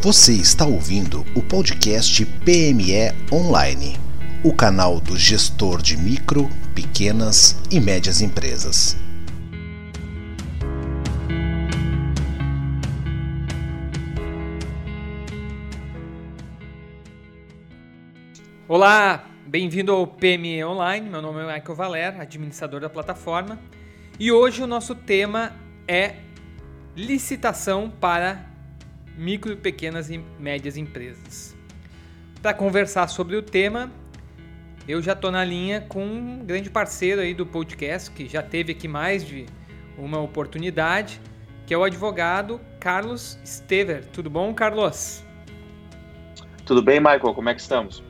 Você está ouvindo o podcast PME Online, o canal do gestor de micro, pequenas e médias empresas. Olá, bem-vindo ao PME Online. Meu nome é Michael Valer, administrador da plataforma, e hoje o nosso tema é licitação para micro, pequenas e médias empresas. Para conversar sobre o tema, eu já estou na linha com um grande parceiro aí do podcast, que já teve aqui mais de uma oportunidade, que é o advogado Carlos Stever. Tudo bom, Carlos? Tudo bem, Michael? Como é que estamos?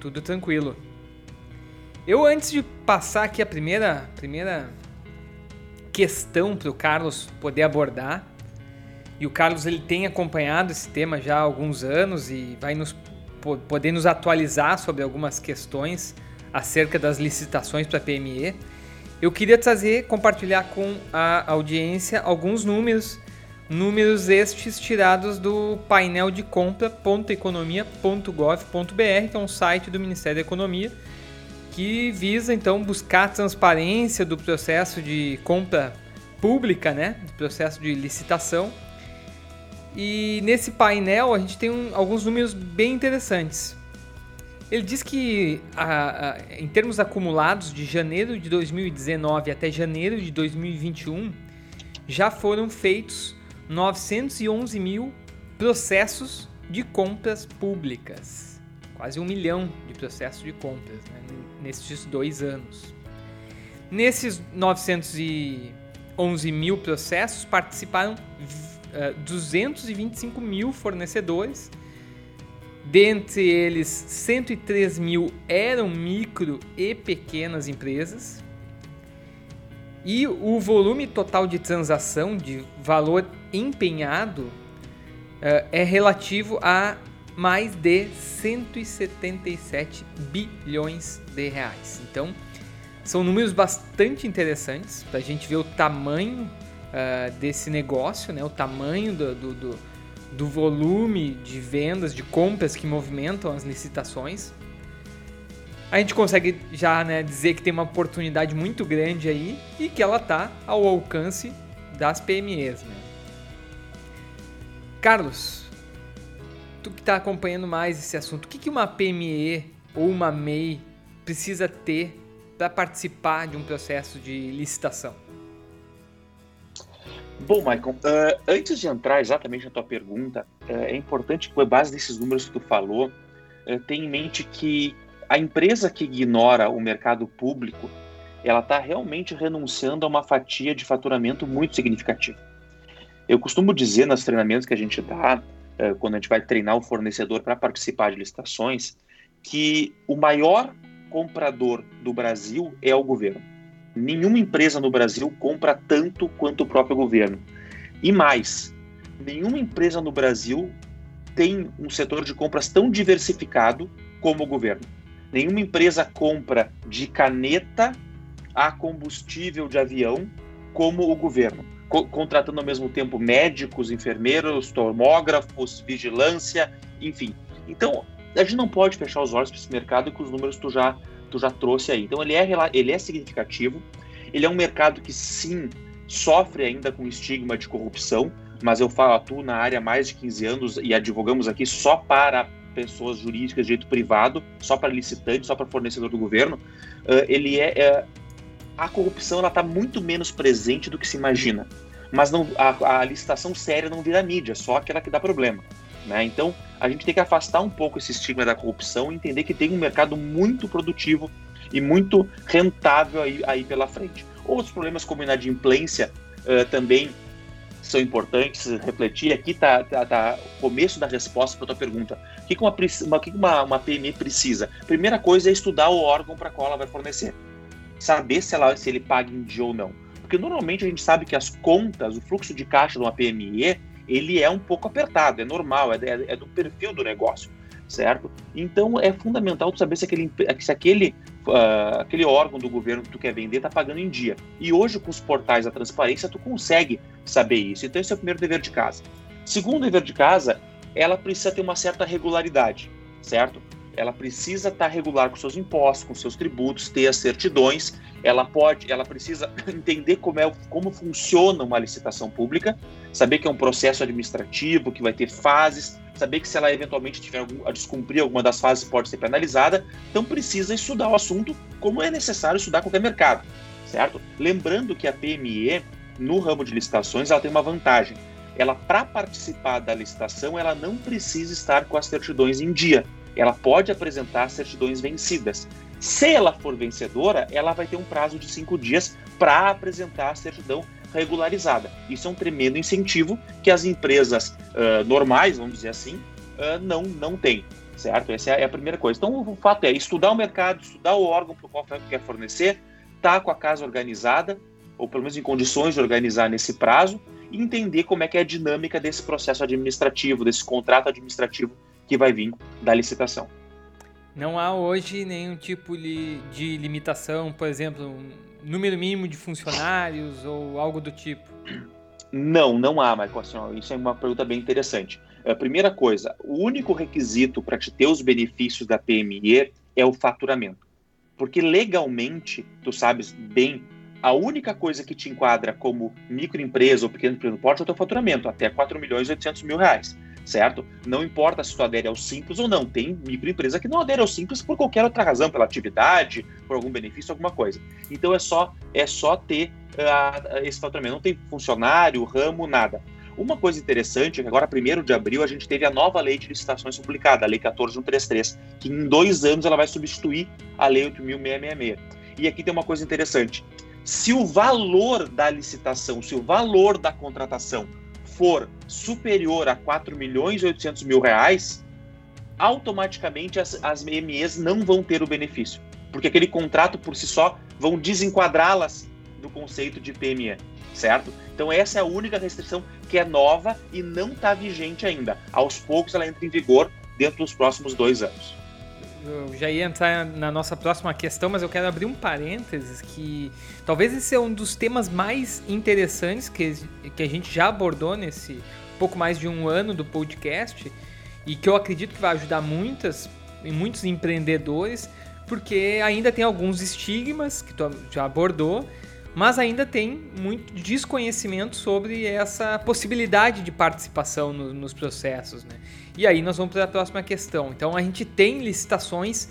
Tudo tranquilo. Eu, antes de passar aqui a primeira, primeira questão para o Carlos poder abordar, e o Carlos ele tem acompanhado esse tema já há alguns anos e vai nos poder nos atualizar sobre algumas questões acerca das licitações para PME. Eu queria trazer, compartilhar com a audiência alguns números, números estes tirados do painel de compra.economia.gov.br, que é um site do Ministério da Economia, que visa então buscar transparência do processo de compra pública, né, do processo de licitação e nesse painel a gente tem um, alguns números bem interessantes. Ele diz que, a, a, em termos acumulados de janeiro de 2019 até janeiro de 2021, já foram feitos 911 mil processos de compras públicas. Quase um milhão de processos de compras né, nesses dois anos. Nesses 911 mil processos participaram 225 eh, mil fornecedores. Dentre eles, 103 mil eram micro e pequenas empresas. E o volume total de transação, de valor empenhado, uh, é relativo a mais de 177 bilhões de reais. Então, são números bastante interessantes para a gente ver o tamanho uh, desse negócio, né? o tamanho do, do, do, do volume de vendas, de compras que movimentam as licitações. A gente consegue já né, dizer que tem uma oportunidade muito grande aí e que ela está ao alcance das PMEs. Né? Carlos, tu que está acompanhando mais esse assunto, o que, que uma PME ou uma MEI precisa ter para participar de um processo de licitação? Bom, Michael, uh, antes de entrar exatamente na tua pergunta, uh, é importante, com base nesses números que tu falou, uh, ter em mente que a empresa que ignora o mercado público, ela está realmente renunciando a uma fatia de faturamento muito significativa. Eu costumo dizer nos treinamentos que a gente dá, quando a gente vai treinar o fornecedor para participar de licitações, que o maior comprador do Brasil é o governo. Nenhuma empresa no Brasil compra tanto quanto o próprio governo. E mais, nenhuma empresa no Brasil tem um setor de compras tão diversificado como o governo. Nenhuma empresa compra de caneta a combustível de avião como o governo, co contratando ao mesmo tempo médicos, enfermeiros, tomógrafos, vigilância, enfim. Então, a gente não pode fechar os olhos para esse mercado com os números tu já tu já trouxe aí. Então ele é, ele é significativo, ele é um mercado que sim sofre ainda com estigma de corrupção, mas eu falo, atuo na área há mais de 15 anos e advogamos aqui só para pessoas jurídicas de direito privado, só para licitante, só para fornecedor do governo. Uh, ele é, é, a corrupção ela está muito menos presente do que se imagina, mas não, a, a licitação séria não vira mídia, só aquela que dá problema. Né? Então, a gente tem que afastar um pouco esse estigma da corrupção e entender que tem um mercado muito produtivo e muito rentável aí, aí pela frente. Outros problemas como inadimplência uh, também são importantes refletir. Aqui está tá, tá o começo da resposta para a tua pergunta. O que, uma, uma, que uma, uma PME precisa? Primeira coisa é estudar o órgão para qual ela vai fornecer. Saber se, ela, se ele paga em dia ou não. Porque normalmente a gente sabe que as contas, o fluxo de caixa de uma PME, ele é um pouco apertado, é normal, é, é, é do perfil do negócio, certo? Então é fundamental tu saber se aquele, se aquele, uh, aquele órgão do governo que tu quer vender está pagando em dia. E hoje, com os portais da transparência, tu consegue saber isso. Então, esse é o primeiro dever de casa. Segundo dever de casa ela precisa ter uma certa regularidade, certo? Ela precisa estar regular com seus impostos, com seus tributos, ter as certidões. Ela pode, ela precisa entender como é, como funciona uma licitação pública, saber que é um processo administrativo que vai ter fases, saber que se ela eventualmente tiver a descumprir alguma das fases pode ser penalizada. Então precisa estudar o assunto como é necessário estudar qualquer mercado, certo? Lembrando que a PME no ramo de licitações ela tem uma vantagem ela para participar da licitação, ela não precisa estar com as certidões em dia. Ela pode apresentar certidões vencidas. Se ela for vencedora, ela vai ter um prazo de cinco dias para apresentar a certidão regularizada. Isso é um tremendo incentivo que as empresas uh, normais, vamos dizer assim, uh, não, não têm, certo? Essa é a primeira coisa. Então, o fato é estudar o mercado, estudar o órgão para o qual quer fornecer, estar tá com a casa organizada, ou pelo menos em condições de organizar nesse prazo, e entender como é que é a dinâmica desse processo administrativo, desse contrato administrativo que vai vir da licitação. Não há hoje nenhum tipo de limitação, por exemplo, um número mínimo de funcionários ou algo do tipo? Não, não há, Michael. Assim, isso é uma pergunta bem interessante. A primeira coisa, o único requisito para te ter os benefícios da PME é o faturamento. Porque legalmente, tu sabes bem a única coisa que te enquadra como microempresa ou pequeno empresa porte é o teu faturamento, até 4 milhões e 800 mil reais, certo? Não importa se tu adere ao Simples ou não, tem microempresa que não adere ao Simples por qualquer outra razão, pela atividade, por algum benefício, alguma coisa. Então é só, é só ter uh, esse faturamento, não tem funcionário, ramo, nada. Uma coisa interessante é que agora, 1 de abril, a gente teve a nova lei de licitações publicada, a Lei 14133, que em dois anos ela vai substituir a Lei 8.666. E aqui tem uma coisa interessante se o valor da licitação, se o valor da contratação for superior a 4 milhões e 800 mil reais, automaticamente as, as MEs não vão ter o benefício, porque aquele contrato por si só vão desenquadrá-las do conceito de PME, certo? Então essa é a única restrição que é nova e não está vigente ainda. Aos poucos ela entra em vigor dentro dos próximos dois anos eu já ia entrar na nossa próxima questão, mas eu quero abrir um parênteses que talvez esse é um dos temas mais interessantes que, que a gente já abordou nesse pouco mais de um ano do podcast e que eu acredito que vai ajudar muitas muitos empreendedores, porque ainda tem alguns estigmas que tu já abordou, mas ainda tem muito desconhecimento sobre essa possibilidade de participação no, nos processos, né? E aí nós vamos para a próxima questão. Então a gente tem licitações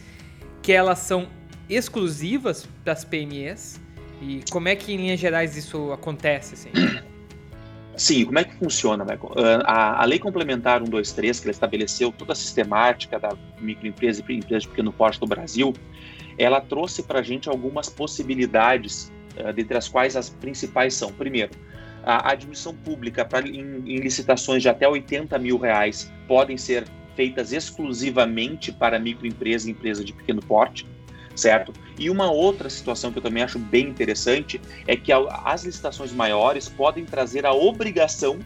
que elas são exclusivas para as PMEs. E como é que em linhas gerais isso acontece? Assim? Sim, como é que funciona, Michael? Ah, a, a Lei Complementar 123, que ela estabeleceu toda a sistemática da microempresa e empresa de pequeno porte do Brasil, ela trouxe para a gente algumas possibilidades, dentre as quais as principais são, primeiro, a admissão pública pra, em, em licitações de até 80 mil reais podem ser feitas exclusivamente para microempresa e empresa de pequeno porte, certo? E uma outra situação que eu também acho bem interessante é que as licitações maiores podem trazer a obrigação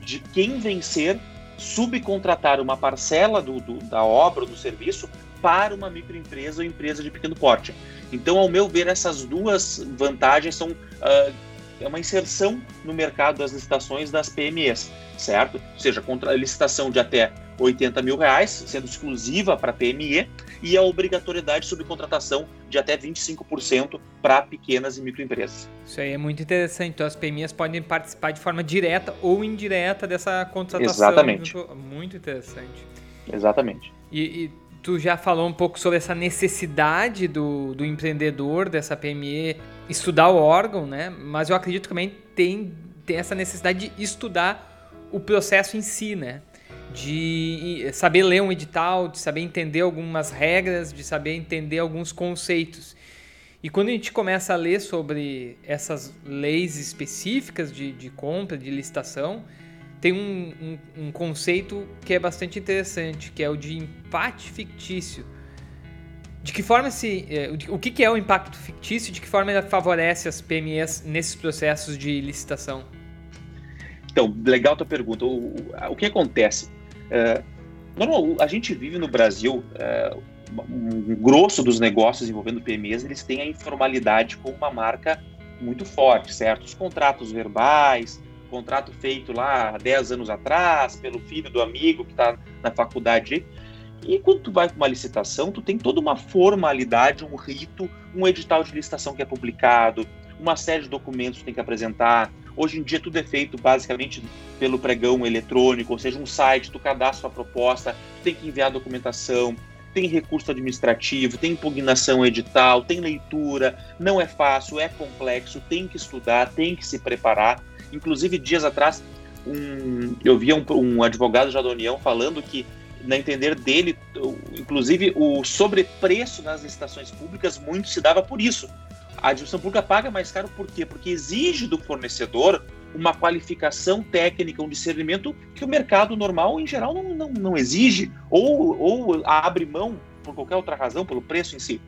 de quem vencer subcontratar uma parcela do, do, da obra ou do serviço para uma microempresa ou empresa de pequeno porte. Então, ao meu ver, essas duas vantagens são uh, é uma inserção no mercado das licitações das PMEs, certo? Ou seja, contra licitação de até 80 mil reais, sendo exclusiva para PME, e a obrigatoriedade de subcontratação de até 25% para pequenas e microempresas. Isso aí é muito interessante. Então, as PMEs podem participar de forma direta ou indireta dessa contratação. Exatamente. Muito interessante. Exatamente. E, e tu já falou um pouco sobre essa necessidade do, do empreendedor, dessa PME, estudar o órgão, né? Mas eu acredito que também tem, tem essa necessidade de estudar o processo em si, né? De saber ler um edital, de saber entender algumas regras, de saber entender alguns conceitos. E quando a gente começa a ler sobre essas leis específicas de, de compra, de licitação, tem um, um, um, conceito que é bastante interessante, que é o de empate fictício. De que forma se. É, o que é o impacto fictício de que forma ele favorece as PMEs nesses processos de licitação? Então, legal tua pergunta. O, o que acontece? É, normal, a gente vive no Brasil, é, um grosso dos negócios envolvendo PMEs, eles têm a informalidade como uma marca muito forte, certo? Os contratos verbais, contrato feito lá há 10 anos atrás, pelo filho do amigo que está na faculdade. E quando tu vai para uma licitação, tu tem toda uma formalidade, um rito, um edital de licitação que é publicado, uma série de documentos que tem que apresentar. Hoje em dia tudo é feito basicamente pelo pregão eletrônico, ou seja, um site, tu cadastra a proposta, tu tem que enviar a documentação, tem recurso administrativo, tem impugnação edital, tem leitura, não é fácil, é complexo, tem que estudar, tem que se preparar. Inclusive, dias atrás, um, eu via um, um advogado já da União falando que, na entender dele, inclusive o sobrepreço nas licitações públicas muito se dava por isso. A administração pública paga mais caro por quê? Porque exige do fornecedor uma qualificação técnica, um discernimento que o mercado normal, em geral, não, não, não exige, ou, ou abre mão por qualquer outra razão, pelo preço em si,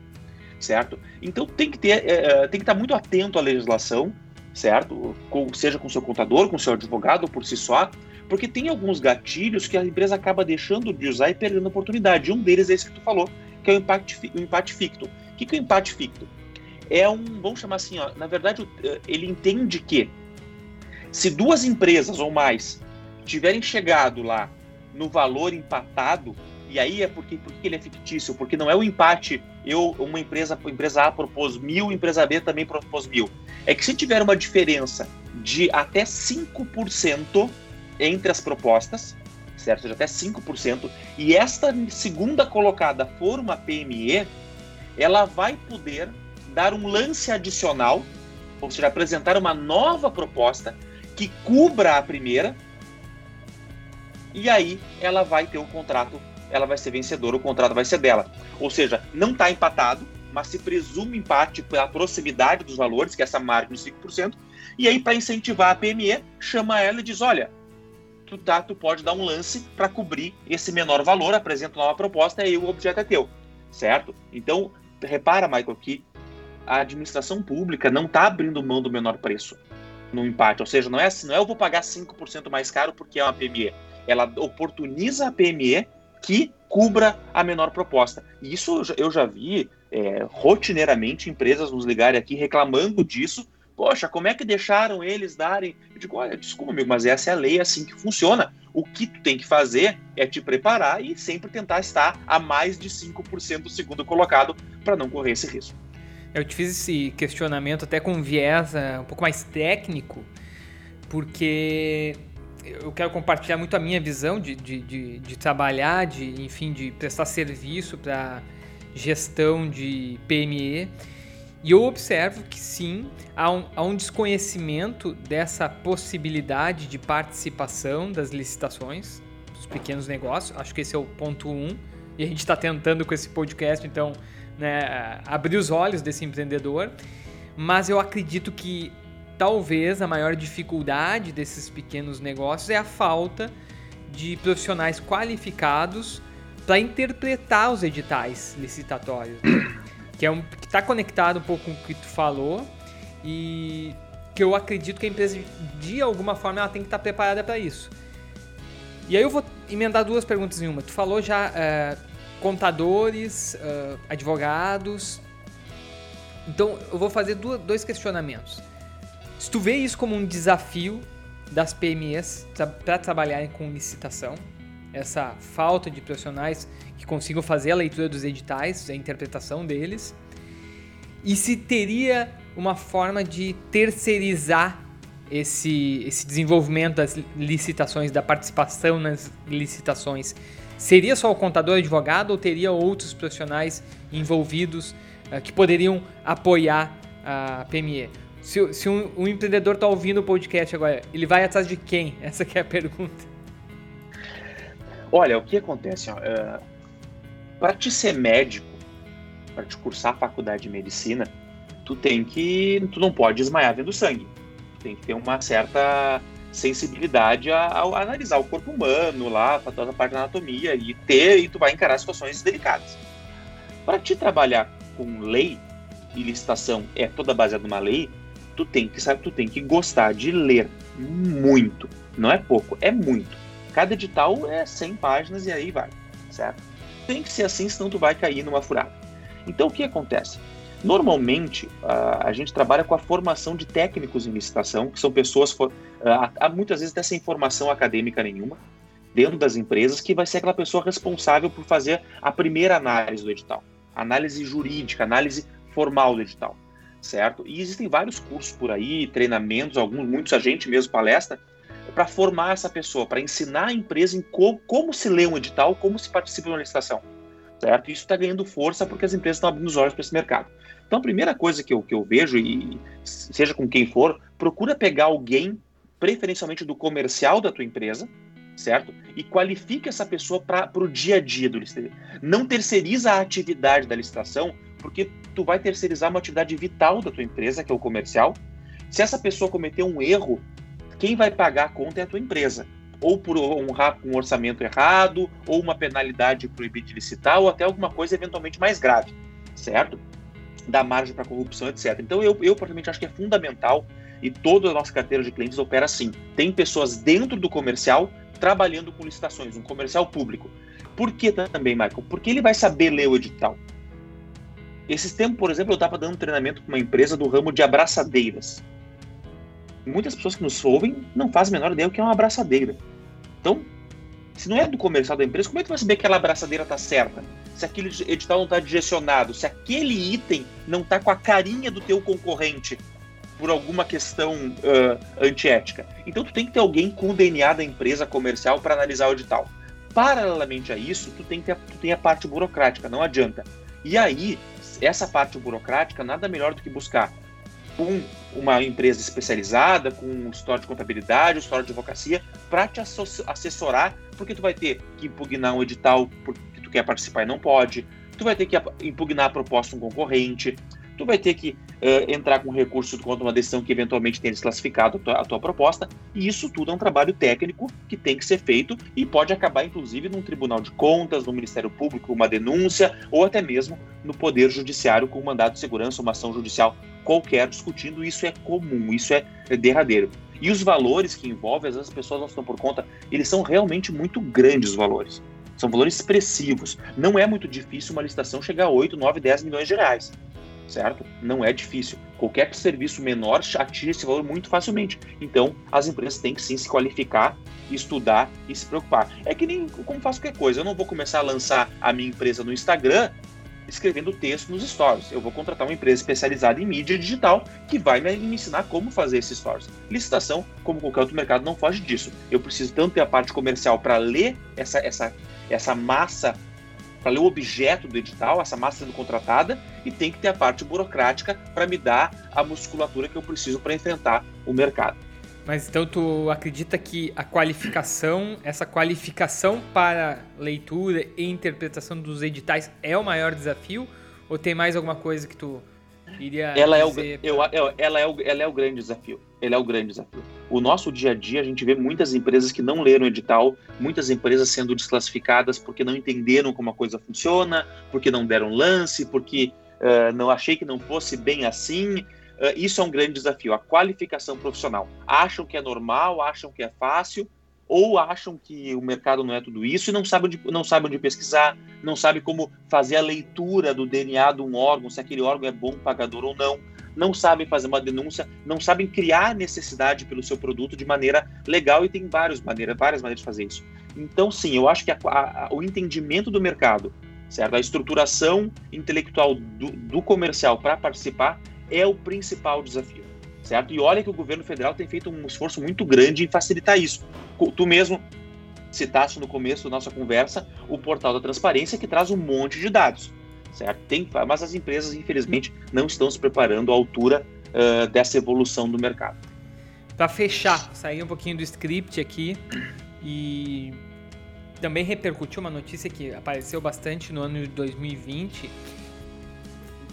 certo? Então tem que, ter, é, tem que estar muito atento à legislação, certo? Com, seja com seu contador, com seu advogado, por si só, porque tem alguns gatilhos que a empresa acaba deixando de usar e perdendo oportunidade. Um deles é esse que tu falou, que é o empate, o empate ficto. O que, que é o empate ficto? É um, vamos chamar assim, ó, na verdade, ele entende que se duas empresas ou mais tiverem chegado lá no valor empatado, e aí é porque, porque ele é fictício, porque não é o empate, eu, uma empresa, empresa A propôs mil, empresa B também propôs mil. É que se tiver uma diferença de até 5% entre as propostas, certo? De até 5%, e esta segunda colocada for uma PME, ela vai poder dar um lance adicional, ou seja, apresentar uma nova proposta que cubra a primeira, e aí ela vai ter o contrato, ela vai ser vencedora, o contrato vai ser dela. Ou seja, não está empatado, mas se presume empate pela proximidade dos valores, que é essa margem de 5%, e aí para incentivar a PME, chama ela e diz, olha, tu, tá, tu pode dar um lance para cobrir esse menor valor, apresenta uma proposta e o objeto é teu, certo? Então, repara, Michael, que a administração pública não está abrindo mão do menor preço no empate. Ou seja, não é assim, não é eu vou pagar 5% mais caro porque é uma PME. Ela oportuniza a PME que cubra a menor proposta. E isso eu já vi é, rotineiramente empresas nos ligarem aqui reclamando disso. Poxa, como é que deixaram eles darem? Eu digo, olha, desculpa, amigo, mas essa é a lei, é assim que funciona. O que tu tem que fazer é te preparar e sempre tentar estar a mais de 5% do segundo colocado para não correr esse risco. Eu te fiz esse questionamento até com um viés uh, um pouco mais técnico, porque eu quero compartilhar muito a minha visão de, de, de, de trabalhar, de, enfim, de prestar serviço para gestão de PME. E eu observo que sim, há um, há um, desconhecimento dessa possibilidade de participação das licitações dos pequenos negócios. Acho que esse é o ponto um. E a gente está tentando com esse podcast, então, né, abrir os olhos desse empreendedor, mas eu acredito que talvez a maior dificuldade desses pequenos negócios é a falta de profissionais qualificados para interpretar os editais licitatórios, que é um que está conectado um pouco com o que tu falou e que eu acredito que a empresa de alguma forma ela tem que estar tá preparada para isso. E aí eu vou emendar duas perguntas em uma. Tu falou já uh, contadores, uh, advogados. Então eu vou fazer dois questionamentos. Se tu vê isso como um desafio das PMEs para trabalharem com licitação, essa falta de profissionais que consigam fazer a leitura dos editais, a interpretação deles, e se teria uma forma de terceirizar esse, esse desenvolvimento das licitações, da participação nas licitações Seria só o contador advogado ou teria outros profissionais envolvidos uh, que poderiam apoiar a PME? Se, se um, um, empreendedor está ouvindo o podcast agora, ele vai atrás de quem? Essa é a pergunta. Olha, o que acontece? Uh, é, para te ser médico, para te cursar a faculdade de medicina, tu tem que, tu não pode desmaiar vendo sangue. Tu tem que ter uma certa sensibilidade a, analisar o corpo humano lá, toda a parte da anatomia e ter e tu vai encarar situações delicadas. Para te trabalhar com lei e licitação é toda baseada numa lei, tu tem que sabe, tu tem que gostar de ler muito. Não é pouco, é muito. Cada edital é 100 páginas e aí vai, certo? Tem que ser assim, senão tu vai cair numa furada. Então o que acontece? Normalmente, a gente trabalha com a formação de técnicos em licitação, que são pessoas, há muitas vezes dessa informação acadêmica nenhuma, dentro das empresas, que vai ser aquela pessoa responsável por fazer a primeira análise do edital, análise jurídica, análise formal do edital, certo? E existem vários cursos por aí, treinamentos, alguns, muitos a gente mesmo palestra, para formar essa pessoa, para ensinar a empresa em como, como se lê um edital, como se participa de uma licitação certo? Isso está ganhando força porque as empresas estão abrindo os olhos para esse mercado. Então, a primeira coisa que eu, que eu vejo, e seja com quem for, procura pegar alguém, preferencialmente do comercial da tua empresa, certo? E qualifica essa pessoa para o dia a dia do licitação. Não terceiriza a atividade da licitação, porque tu vai terceirizar uma atividade vital da tua empresa, que é o comercial. Se essa pessoa cometer um erro, quem vai pagar a conta é a tua empresa ou por um, um orçamento errado, ou uma penalidade proibida de licitar, ou até alguma coisa eventualmente mais grave, certo? Da margem para corrupção, etc. Então, eu, eu particularmente acho que é fundamental e toda a nossa carteira de clientes opera assim. Tem pessoas dentro do comercial trabalhando com licitações, um comercial público. Por que também, Michael? Porque ele vai saber ler o edital. Esses tempos, por exemplo, eu estava dando treinamento para uma empresa do ramo de abraçadeiras muitas pessoas que nos ouvem não fazem a menor ideia o que é uma abraçadeira. Então, se não é do comercial da empresa, como é que tu vai saber que aquela abraçadeira está certa? Se aquele edital não está direcionado, se aquele item não está com a carinha do teu concorrente por alguma questão uh, antiética. Então tu tem que ter alguém com o DNA da empresa comercial para analisar o edital. Paralelamente a isso, tu tem, que ter, tu tem a parte burocrática, não adianta. E aí, essa parte burocrática nada melhor do que buscar um uma empresa especializada, com um história de contabilidade, um história de advocacia, para te assessorar, porque tu vai ter que impugnar um edital porque tu quer participar e não pode, tu vai ter que impugnar a proposta de um concorrente, tu vai ter que uh, entrar com recurso contra uma decisão que eventualmente tenha desclassificado a tua, a tua, proposta, e isso tudo é um trabalho técnico que tem que ser feito e pode acabar, inclusive, num tribunal de contas, no Ministério Público, uma denúncia, ou até mesmo no Poder Judiciário com um mandado de segurança, uma ação judicial qualquer discutindo, isso é comum, isso é, derradeiro. E os valores que envolvem, às vezes as pessoas não estão por conta, eles são realmente muito grandes os valores. São valores expressivos. Não é muito difícil uma licitação chegar a 8, 9, 10 milhões de reais certo? Não é difícil. Qualquer serviço menor atinge esse valor muito facilmente. Então, as empresas têm que sim se qualificar, estudar e se preocupar. É que nem como faço qualquer coisa. Eu não vou começar a lançar a minha empresa no Instagram escrevendo texto nos stories. Eu vou contratar uma empresa especializada em mídia digital que vai me ensinar como fazer esses stories. Licitação, como qualquer outro mercado, não foge disso. Eu preciso tanto ter a parte comercial para ler essa, essa, essa massa para ler o objeto do edital, essa massa sendo contratada, e tem que ter a parte burocrática para me dar a musculatura que eu preciso para enfrentar o mercado. Mas então tu acredita que a qualificação, essa qualificação para leitura e interpretação dos editais é o maior desafio? Ou tem mais alguma coisa que tu iria ela dizer? É o, eu, eu, ela, é o, ela é o grande desafio. Ele é o grande desafio. O nosso dia a dia, a gente vê muitas empresas que não leram o edital, muitas empresas sendo desclassificadas porque não entenderam como a coisa funciona, porque não deram lance, porque uh, não achei que não fosse bem assim. Uh, isso é um grande desafio, a qualificação profissional. Acham que é normal, acham que é fácil, ou acham que o mercado não é tudo isso e não sabem onde, não sabem onde pesquisar, não sabem como fazer a leitura do DNA de um órgão, se aquele órgão é bom pagador ou não não sabem fazer uma denúncia, não sabem criar necessidade pelo seu produto de maneira legal e tem várias maneiras, várias maneiras de fazer isso. Então, sim, eu acho que a, a, o entendimento do mercado, certo? A estruturação intelectual do, do comercial para participar é o principal desafio, certo? E olha que o governo federal tem feito um esforço muito grande em facilitar isso. Tu mesmo citaste no começo da nossa conversa o portal da transparência que traz um monte de dados certo? Tem, mas as empresas, infelizmente, não estão se preparando à altura uh, dessa evolução do mercado. Para fechar, sair um pouquinho do script aqui e também repercutiu uma notícia que apareceu bastante no ano de 2020.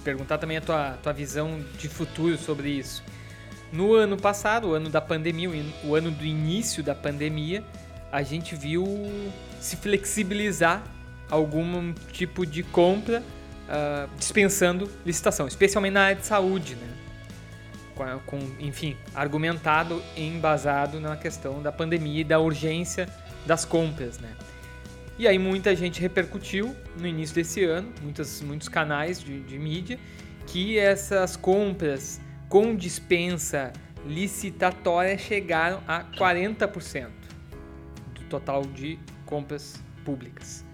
Perguntar também a tua, tua visão de futuro sobre isso. No ano passado, o ano da pandemia, o ano do início da pandemia, a gente viu se flexibilizar algum tipo de compra uh, dispensando licitação, especialmente na área de saúde, né? Com, enfim, argumentado e embasado na questão da pandemia e da urgência das compras, né? E aí muita gente repercutiu no início desse ano, muitos canais de, de mídia, que essas compras com dispensa licitatória chegaram a 40% do total de compras públicas.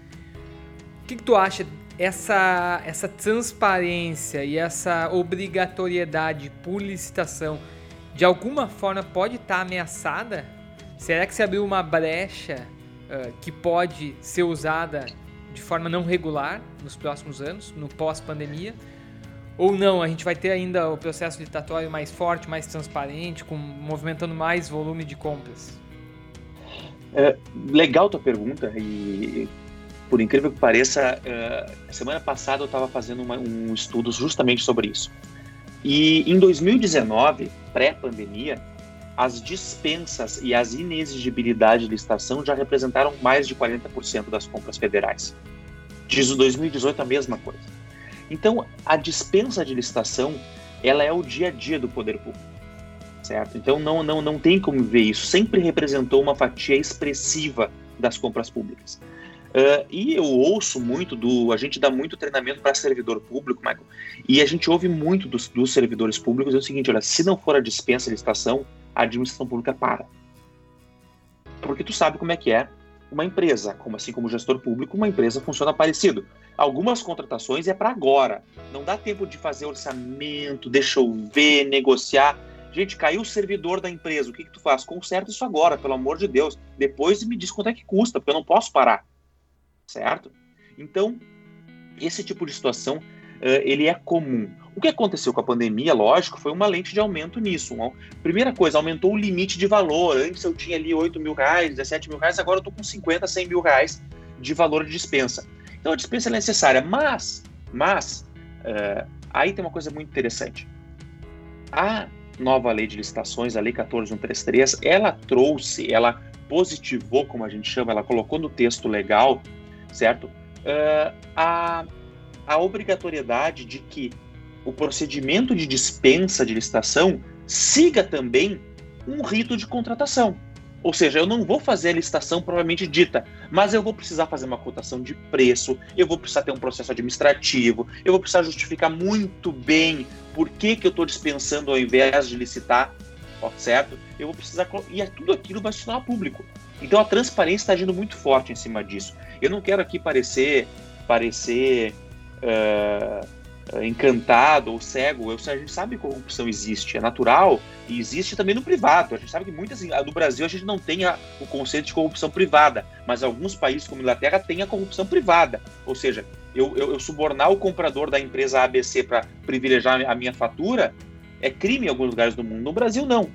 Que, que tu acha essa, essa transparência e essa obrigatoriedade por licitação de alguma forma pode estar tá ameaçada? Será que se abriu uma brecha uh, que pode ser usada de forma não regular nos próximos anos, no pós-pandemia? Ou não, a gente vai ter ainda o processo licitatório mais forte, mais transparente, com, movimentando mais volume de compras? É, legal tua pergunta e por incrível que pareça, uh, semana passada eu estava fazendo uma, um estudo justamente sobre isso. E em 2019, pré-pandemia, as dispensas e as inexigibilidades de licitação já representaram mais de 40% das compras federais. Diz o 2018 a mesma coisa. Então, a dispensa de licitação, ela é o dia a dia do poder público, certo? Então, não, não, não tem como ver isso. Sempre representou uma fatia expressiva das compras públicas. Uh, e eu ouço muito do. A gente dá muito treinamento para servidor público, Michael, e a gente ouve muito dos, dos, servidores públicos é o seguinte: olha, se não for a dispensa de estação, a administração pública para. Porque tu sabe como é que é uma empresa, como assim como gestor público, uma empresa funciona parecido. Algumas contratações é para agora. Não dá tempo de fazer orçamento, deixa eu ver, negociar. Gente, caiu o servidor da empresa, o que, que tu faz? Conserta isso agora, pelo amor de Deus. Depois me diz quanto é que custa, porque eu não posso parar certo? Então, esse tipo de situação uh, ele é comum. O que aconteceu com a pandemia, lógico, foi uma lente de aumento nisso. Uma, primeira coisa, aumentou o limite de valor. Antes eu tinha ali 8 mil reais, 17 mil reais, agora eu estou com 50, 100 mil reais de valor de dispensa. Então a dispensa é necessária, mas, mas uh, aí tem uma coisa muito interessante. A nova lei de licitações, a lei 14133, ela trouxe, ela positivou, como a gente chama, ela colocou no texto legal certo? Uh, a, a obrigatoriedade de que o procedimento de dispensa de licitação siga também um rito de contratação. Ou seja, eu não vou fazer a licitação provavelmente dita, mas eu vou precisar fazer uma cotação de preço, eu vou precisar ter um processo administrativo, eu vou precisar justificar muito bem por que, que eu estou dispensando ao invés de licitar, certo? Eu vou precisar. E é tudo aquilo vai se tornar público. Então a transparência está agindo muito forte em cima disso. Eu não quero aqui parecer parecer uh, encantado ou cego. Eu, a gente sabe que corrupção existe, é natural e existe também no privado. A gente sabe que muitas no Brasil a gente não tem a, o conceito de corrupção privada, mas alguns países como a Inglaterra têm a corrupção privada. Ou seja, eu, eu, eu subornar o comprador da empresa ABC para privilegiar a minha fatura é crime em alguns lugares do mundo. No Brasil não.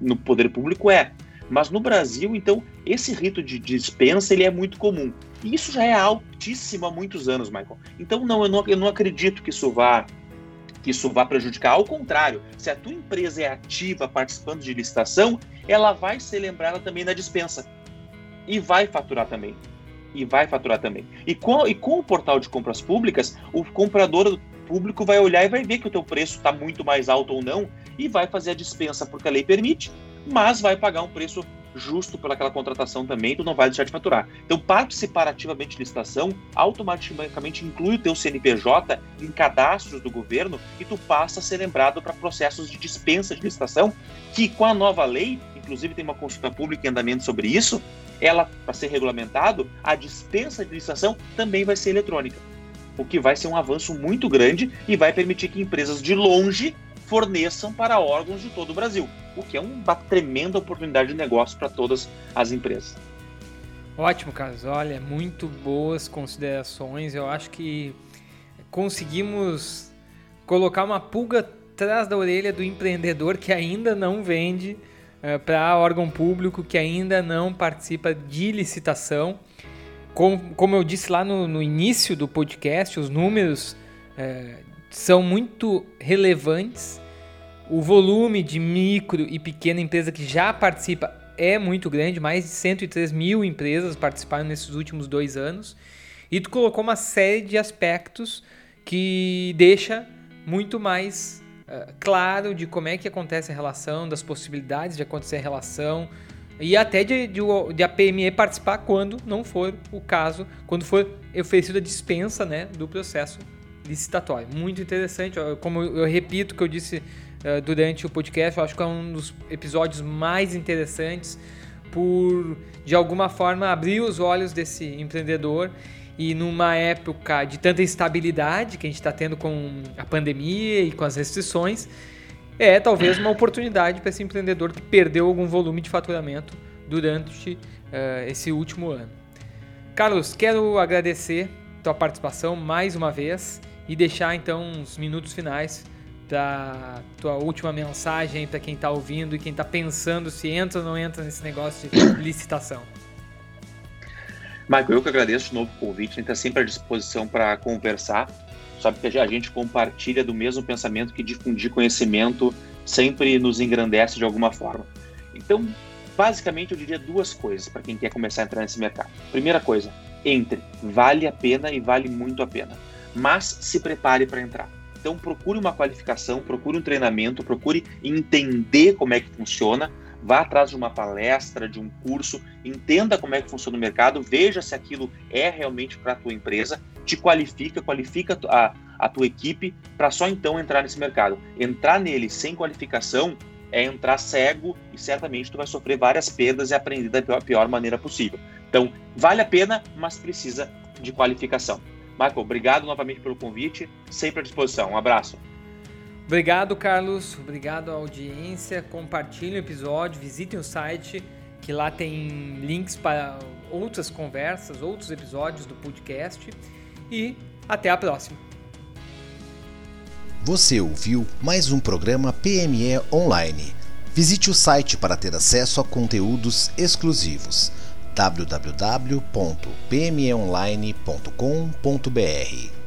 No poder público é. Mas no Brasil, então, esse rito de dispensa ele é muito comum. E isso já é altíssimo há muitos anos, Michael. Então, não eu, não, eu não acredito que isso vá que isso vá prejudicar. Ao contrário, se a tua empresa é ativa participando de licitação, ela vai ser lembrada também da dispensa. E vai faturar também. E vai faturar também. E com, e com o portal de compras públicas, o comprador público vai olhar e vai ver que o teu preço está muito mais alto ou não e vai fazer a dispensa porque a lei permite mas vai pagar um preço justo pelaquela contratação também, tu não vai deixar de faturar. Então, participar ativamente de licitação automaticamente inclui o teu CNPJ em cadastros do governo e tu passa a ser lembrado para processos de dispensa de licitação, que com a nova lei, inclusive tem uma consulta pública em andamento sobre isso, ela, para ser regulamentado, a dispensa de licitação também vai ser eletrônica. O que vai ser um avanço muito grande e vai permitir que empresas de longe forneçam para órgãos de todo o Brasil, o que é uma tremenda oportunidade de negócio para todas as empresas. Ótimo, Carlos. Olha, muito boas considerações. Eu acho que conseguimos colocar uma pulga atrás da orelha do empreendedor que ainda não vende uh, para órgão público, que ainda não participa de licitação. Como, como eu disse lá no, no início do podcast, os números uh, são muito relevantes o volume de micro e pequena empresa que já participa é muito grande, mais de 103 mil empresas participaram nesses últimos dois anos. E tu colocou uma série de aspectos que deixa muito mais uh, claro de como é que acontece a relação, das possibilidades de acontecer a relação e até de, de, de a PME participar quando não for o caso, quando for oferecida dispensa né, do processo licitatório. Muito interessante, como eu repito que eu disse uh, durante o podcast, eu acho que é um dos episódios mais interessantes por, de alguma forma, abrir os olhos desse empreendedor e numa época de tanta instabilidade que a gente está tendo com a pandemia e com as restrições, é talvez uma oportunidade para esse empreendedor que perdeu algum volume de faturamento durante uh, esse último ano. Carlos, quero agradecer tua participação mais uma vez e deixar então uns minutos finais da tua última mensagem para quem está ouvindo e quem está pensando se entra ou não entra nesse negócio de licitação. Michael, eu que agradeço de novo o convite, a gente está sempre à disposição para conversar. Sabe que a gente compartilha do mesmo pensamento que difundir conhecimento sempre nos engrandece de alguma forma. Então, basicamente, eu diria duas coisas para quem quer começar a entrar nesse mercado. Primeira coisa, entre. Vale a pena e vale muito a pena. Mas se prepare para entrar. Então, procure uma qualificação, procure um treinamento, procure entender como é que funciona vá atrás de uma palestra, de um curso, entenda como é que funciona o mercado, veja se aquilo é realmente para a tua empresa, te qualifica, qualifica a, a tua equipe para só então entrar nesse mercado. Entrar nele sem qualificação é entrar cego e certamente tu vai sofrer várias perdas e aprender da pior, pior maneira possível. Então, vale a pena, mas precisa de qualificação. Michael, obrigado novamente pelo convite, sempre à disposição. Um abraço. Obrigado, Carlos. Obrigado à audiência. Compartilhem o episódio, visitem o site, que lá tem links para outras conversas, outros episódios do podcast. E até a próxima. Você ouviu mais um programa PME Online. Visite o site para ter acesso a conteúdos exclusivos www.pmeonline.com.br